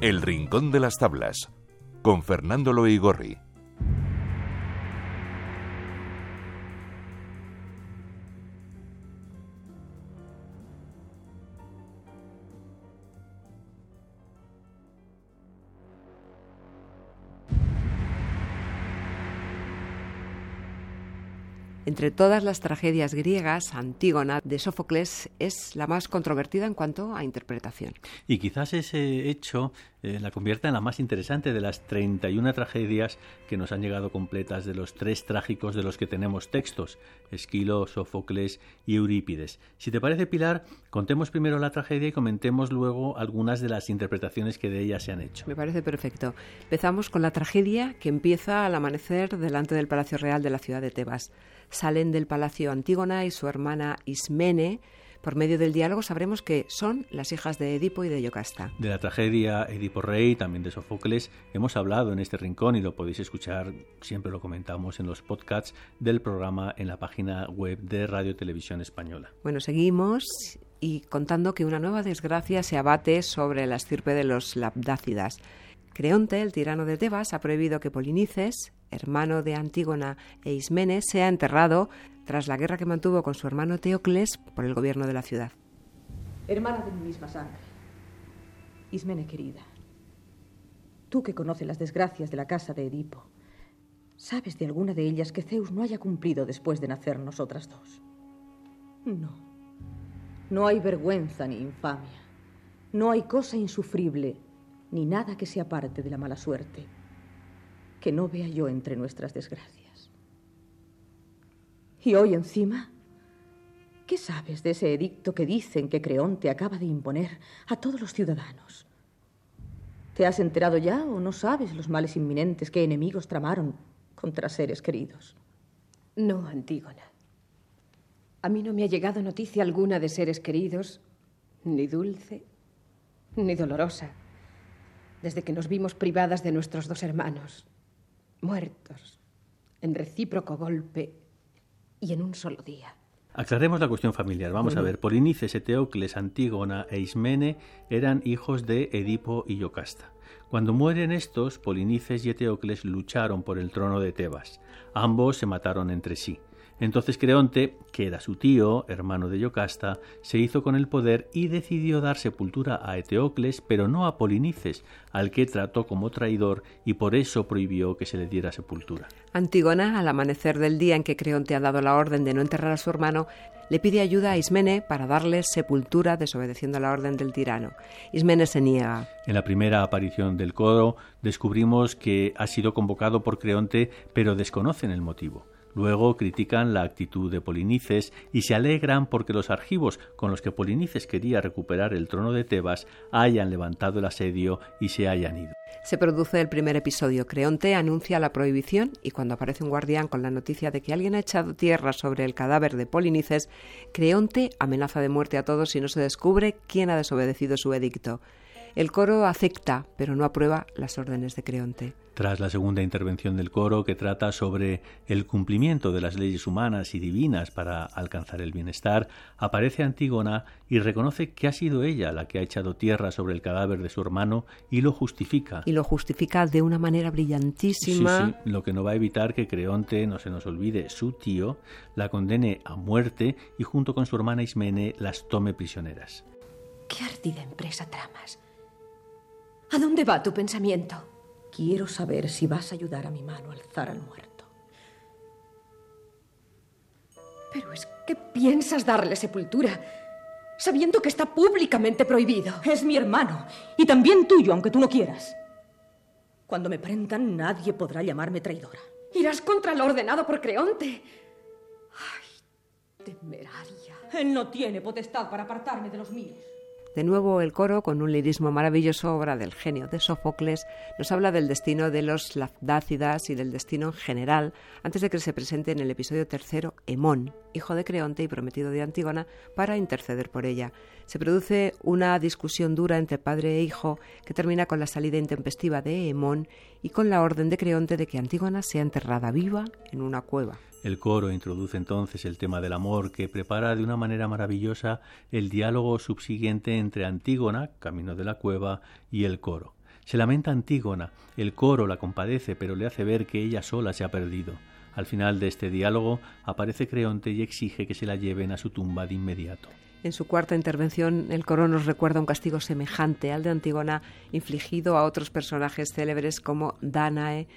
El Rincón de las Tablas, con Fernando Loigorri. Entre todas las tragedias griegas, Antígona de Sófocles es la más controvertida en cuanto a interpretación. Y quizás ese hecho eh, la convierta en la más interesante de las 31 tragedias que nos han llegado completas de los tres trágicos de los que tenemos textos, Esquilo, Sófocles y Eurípides. Si te parece, Pilar, contemos primero la tragedia y comentemos luego algunas de las interpretaciones que de ella se han hecho. Me parece perfecto. Empezamos con la tragedia que empieza al amanecer delante del Palacio Real de la ciudad de Tebas salen del palacio Antígona y su hermana Ismene. Por medio del diálogo sabremos que son las hijas de Edipo y de Yocasta. De la tragedia Edipo Rey, también de Sofocles, hemos hablado en este rincón y lo podéis escuchar, siempre lo comentamos en los podcasts del programa en la página web de Radio Televisión Española. Bueno, seguimos y contando que una nueva desgracia se abate sobre la estirpe de los labdácidas. Creonte, el tirano de Tebas, ha prohibido que Polinices, hermano de Antígona e Ismene, sea enterrado tras la guerra que mantuvo con su hermano Teocles por el gobierno de la ciudad. Hermana de mi misma sangre, Ismene querida, tú que conoces las desgracias de la casa de Edipo, ¿sabes de alguna de ellas que Zeus no haya cumplido después de nacer nosotras dos? No, no hay vergüenza ni infamia, no hay cosa insufrible, ni nada que se aparte de la mala suerte que no vea yo entre nuestras desgracias. Y hoy encima, ¿qué sabes de ese edicto que dicen que Creonte acaba de imponer a todos los ciudadanos? ¿Te has enterado ya o no sabes los males inminentes que enemigos tramaron contra seres queridos? No, Antígona. A mí no me ha llegado noticia alguna de seres queridos, ni dulce, ni dolorosa, desde que nos vimos privadas de nuestros dos hermanos, muertos, en recíproco golpe y en un solo día. Aclaremos la cuestión familiar. Vamos a ver. Polinices, Eteocles, Antígona e Ismene eran hijos de Edipo y Yocasta. Cuando mueren estos, Polinices y Eteocles lucharon por el trono de Tebas. Ambos se mataron entre sí. Entonces Creonte, que era su tío, hermano de Yocasta, se hizo con el poder y decidió dar sepultura a Eteocles, pero no a Polinices, al que trató como traidor y por eso prohibió que se le diera sepultura. Antígona, al amanecer del día en que Creonte ha dado la orden de no enterrar a su hermano, le pide ayuda a Ismene para darle sepultura desobedeciendo la orden del tirano. Ismene se niega. En la primera aparición del coro descubrimos que ha sido convocado por Creonte, pero desconocen el motivo. Luego critican la actitud de Polinices y se alegran porque los argivos con los que Polinices quería recuperar el trono de Tebas hayan levantado el asedio y se hayan ido. Se produce el primer episodio. Creonte anuncia la prohibición y cuando aparece un guardián con la noticia de que alguien ha echado tierra sobre el cadáver de Polinices, Creonte amenaza de muerte a todos si no se descubre quién ha desobedecido su edicto. El coro acepta, pero no aprueba las órdenes de Creonte. Tras la segunda intervención del coro, que trata sobre el cumplimiento de las leyes humanas y divinas para alcanzar el bienestar, aparece Antígona y reconoce que ha sido ella la que ha echado tierra sobre el cadáver de su hermano y lo justifica. Y lo justifica de una manera brillantísima. Sí, sí, lo que no va a evitar que Creonte, no se nos olvide, su tío, la condene a muerte y junto con su hermana Ismene las tome prisioneras. ¿Qué ardida empresa tramas? ¿A dónde va tu pensamiento? Quiero saber si vas a ayudar a mi mano a alzar al muerto. Pero es que piensas darle sepultura, sabiendo que está públicamente prohibido. Es mi hermano, y también tuyo, aunque tú no quieras. Cuando me prendan, nadie podrá llamarme traidora. Irás contra lo ordenado por Creonte. Ay, temeraria. Él no tiene potestad para apartarme de los míos. De nuevo el coro, con un lirismo maravilloso, obra del genio de Sófocles, nos habla del destino de los labdácidas y del destino en general, antes de que se presente en el episodio tercero Hemón, hijo de Creonte y prometido de Antígona, para interceder por ella. Se produce una discusión dura entre padre e hijo que termina con la salida intempestiva de Hemón y con la orden de Creonte de que Antígona sea enterrada viva en una cueva. El coro introduce entonces el tema del amor que prepara de una manera maravillosa el diálogo subsiguiente entre Antígona, camino de la cueva, y el coro. Se lamenta Antígona, el coro la compadece, pero le hace ver que ella sola se ha perdido. Al final de este diálogo aparece Creonte y exige que se la lleven a su tumba de inmediato. En su cuarta intervención, el coro nos recuerda un castigo semejante al de Antígona infligido a otros personajes célebres como Danae,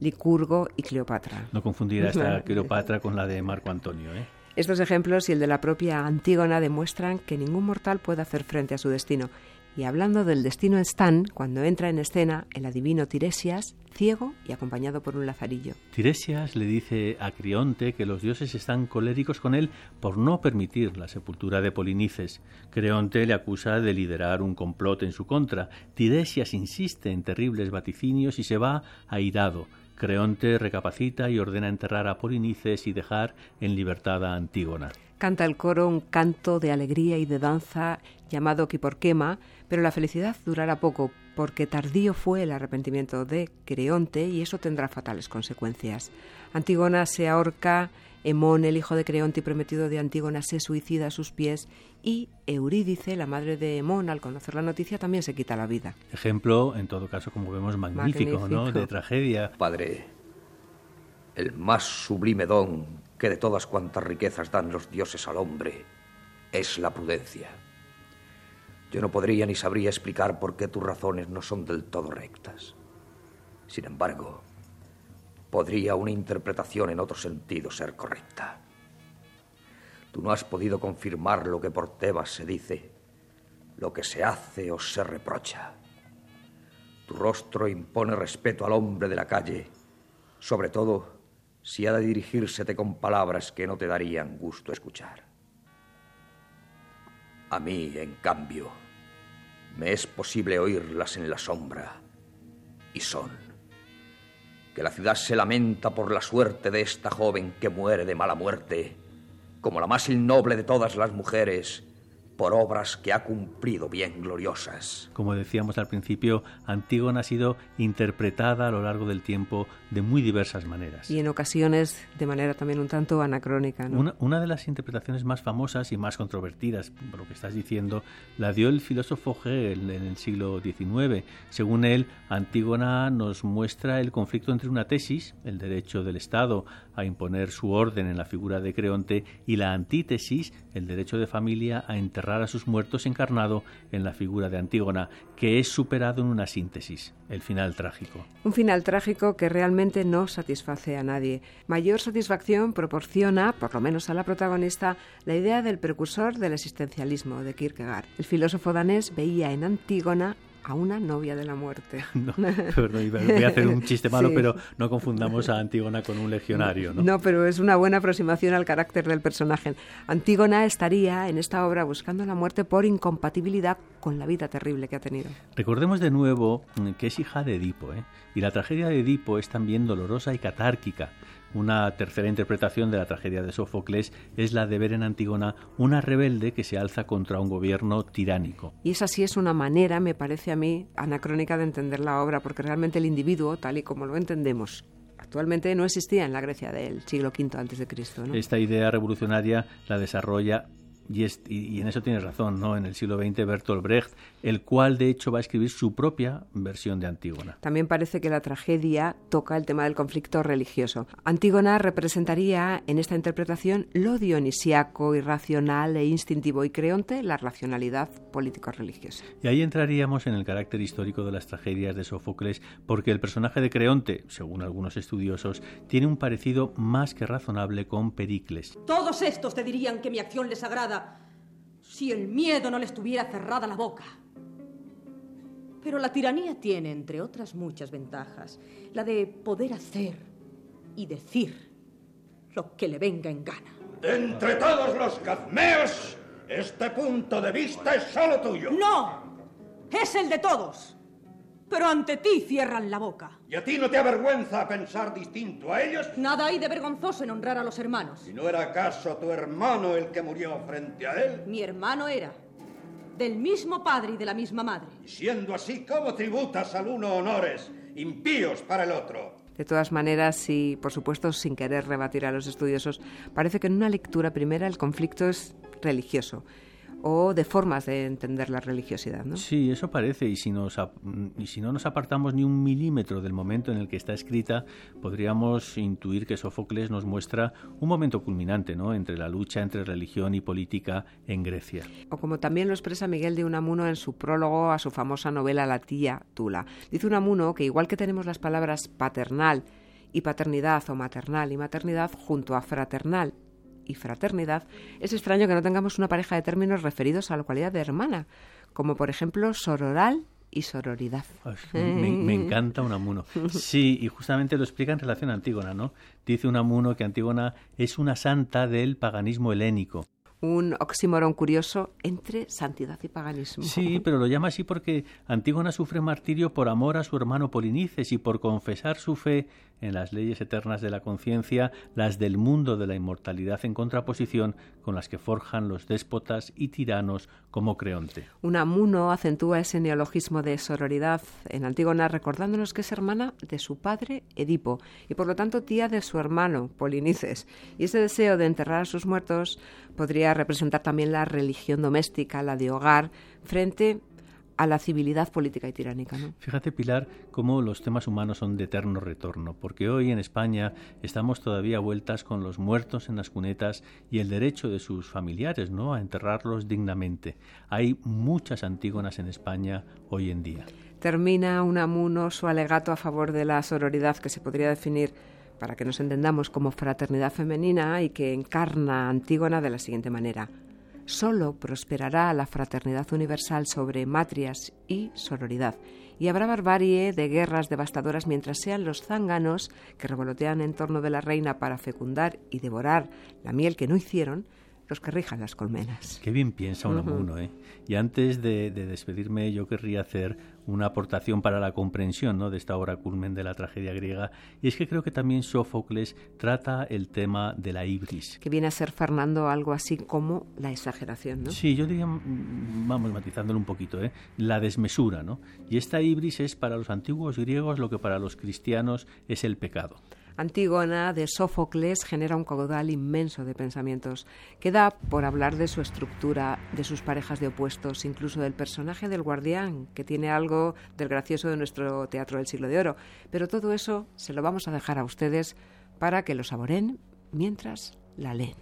Licurgo y Cleopatra. No confundir a esta Cleopatra con la de Marco Antonio. ¿eh? Estos ejemplos y el de la propia Antígona demuestran que ningún mortal puede hacer frente a su destino y hablando del destino Stan, cuando entra en escena el adivino Tiresias, ciego y acompañado por un lazarillo. Tiresias le dice a Crionte que los dioses están coléricos con él por no permitir la sepultura de Polinices. Creonte le acusa de liderar un complot en su contra. Tiresias insiste en terribles vaticinios y se va airado. Creonte recapacita y ordena enterrar a Polinices y dejar en libertad a Antígona. Canta el coro un canto de alegría y de danza llamado Quiporquema, pero la felicidad durará poco, porque tardío fue el arrepentimiento de Creonte y eso tendrá fatales consecuencias. Antígona se ahorca, Hemón, el hijo de Creonte y prometido de Antígona, se suicida a sus pies y Eurídice, la madre de Hemón, al conocer la noticia, también se quita la vida. Ejemplo, en todo caso, como vemos, magnífico, ¿no? De tragedia. Padre, el más sublime don que de todas cuantas riquezas dan los dioses al hombre es la prudencia. Yo no podría ni sabría explicar por qué tus razones no son del todo rectas. Sin embargo, podría una interpretación en otro sentido ser correcta. Tú no has podido confirmar lo que por Tebas se dice, lo que se hace o se reprocha. Tu rostro impone respeto al hombre de la calle, sobre todo si ha de dirigírsete con palabras que no te darían gusto escuchar. A mí, en cambio, me es posible oírlas en la sombra, y son que la ciudad se lamenta por la suerte de esta joven que muere de mala muerte, como la más innoble de todas las mujeres, por obras que ha cumplido bien gloriosas. Como decíamos al principio, Antígona ha sido interpretada a lo largo del tiempo de muy diversas maneras. Y en ocasiones de manera también un tanto anacrónica. ¿no? Una, de las interpretaciones más famosas y más controvertidas, por lo que estás diciendo, la dio el filósofo Hegel en el siglo XIX. Según él, Antígona nos muestra el conflicto entre una tesis, el derecho del Estado a imponer su orden en la figura de Creonte, y la antítesis, el derecho de familia a enterrar a sus muertos encarnado en la figura de Antígona, que es superado en una síntesis, el final trágico. Un final trágico que realmente no satisface a nadie. Mayor satisfacción proporciona, por lo menos a la protagonista, la idea del precursor del existencialismo de Kierkegaard. El filósofo danés veía en Antígona a una novia de la muerte. No, voy a hacer un chiste malo, pero no confundamos a Antígona con un legionario. ¿no? no, pero es una buena aproximación al carácter del personaje. Antígona estaría en esta obra buscando la muerte por incompatibilidad con la vida terrible que ha tenido. Recordemos de nuevo que es hija de Edipo, ¿eh? y la tragedia de Edipo es también dolorosa y catárquica. Una tercera interpretación de la tragedia de Sófocles es la de ver en Antígona una rebelde que se alza contra un gobierno tiránico. Y esa sí es una manera, me parece a mí, anacrónica de entender la obra, porque realmente el individuo, tal y como lo entendemos, actualmente no existía en la Grecia del siglo V antes de Cristo. Esta idea revolucionaria la desarrolla y, en eso tienes razón, ¿no? En el siglo XX Bertolt Brecht, el cual de hecho va a escribir su propia versión de Antígona. También parece que la tragedia toca el tema del conflicto religioso. Antígona representaría en esta interpretación lo dionisiaco, irracional e instintivo y Creonte la racionalidad político-religiosa. Y ahí entraríamos en el carácter histórico de las tragedias de Sófocles, porque el personaje de Creonte, según algunos estudiosos, tiene un parecido más que razonable con Pericles. Todos estos te dirían que mi acción les agrada si el miedo no les tuviera cerrada la boca. Pero la tiranía tiene, entre otras muchas ventajas, la de poder hacer y decir lo que le venga en gana. entre todos los cazmeos, este punto de vista es solo tuyo. ¡No! Es el de todos pero ante ti cierran la boca. ¿Y a ti no te avergüenza pensar distinto a ellos? Nada hay de vergonzoso en honrar a los hermanos. ¿Y no era acaso tu hermano el que murió frente a él? Mi hermano era del mismo padre y de la misma madre. Y siendo así, ¿cómo tributas al uno honores impíos para el otro? De todas maneras, y por supuesto sin querer rebatir a los estudiosos, parece que en una lectura primera el conflicto es religioso o de formas de entender la religiosidad. ¿no? Sí, eso parece, y si, nos, y si no nos apartamos ni un milímetro del momento en el que está escrita, podríamos intuir que Sófocles nos muestra un momento culminante ¿no? entre la lucha entre religión y política en Grecia. O como también lo expresa Miguel de Unamuno en su prólogo a su famosa novela La tía Tula. Dice Unamuno que igual que tenemos las palabras paternal y paternidad o maternal y maternidad junto a fraternal y fraternidad, es extraño que no tengamos una pareja de términos referidos a la cualidad de hermana, como por ejemplo sororal y sororidad. me, me, encanta Unamuno. Sí, y justamente lo explica en relación a Antígona, ¿no? Dice Unamuno que Antígona es una santa del paganismo helénico un oxímoron curioso entre santidad y paganismo. Sí, pero lo llama así porque Antígona sufre martirio por amor a su hermano Polinices y por confesar su fe en las leyes eternas de la conciencia, las del mundo de la inmortalidad en contraposición con las que forjan los déspotas y tiranos como Creonte. Unamuno acentúa ese neologismo de sororidad en Antígona recordándonos que es hermana de su padre Edipo y por lo tanto tía de su hermano Polinices. Y ese deseo de enterrar a sus muertos podría representar también la religión doméstica, la de hogar, frente a la civilidad política y tiránica. ¿no? Fíjate, Pilar, cómo los temas humanos son de eterno retorno, porque hoy en España estamos todavía vueltas con los muertos en las cunetas y el derecho de sus familiares ¿no? a enterrarlos dignamente. Hay muchas antígonas en España hoy en día. Termina un amuno su alegato a favor de la sororidad que se podría definir para que nos entendamos como fraternidad femenina y que encarna Antígona de la siguiente manera. Solo prosperará la fraternidad universal sobre matrias y sororidad, y habrá barbarie de guerras devastadoras mientras sean los zánganos que revolotean en torno de la reina para fecundar y devorar la miel que no hicieron, los que rijan las colmenas. Qué bien piensa uno, ¿eh? Y antes de, despedirme, yo querría hacer una aportación para la comprensión ¿no? de esta obra culmen de la tragedia griega, y es que creo que también Sófocles trata el tema de la ibris. Que viene a ser, Fernando, algo así como la exageración, ¿no? Sí, yo diría, mm, vamos matizándolo un poquito, ¿eh? la desmesura, ¿no? Y esta ibris es para los antiguos griegos lo que para los cristianos es el pecado. Antígona de Sófocles genera un caudal inmenso de pensamientos. Queda por hablar de su estructura, de sus parejas de opuestos, incluso del personaje del guardián, que tiene algo del gracioso de nuestro teatro del siglo de oro. Pero todo eso se lo vamos a dejar a ustedes para que lo saboren mientras la leen.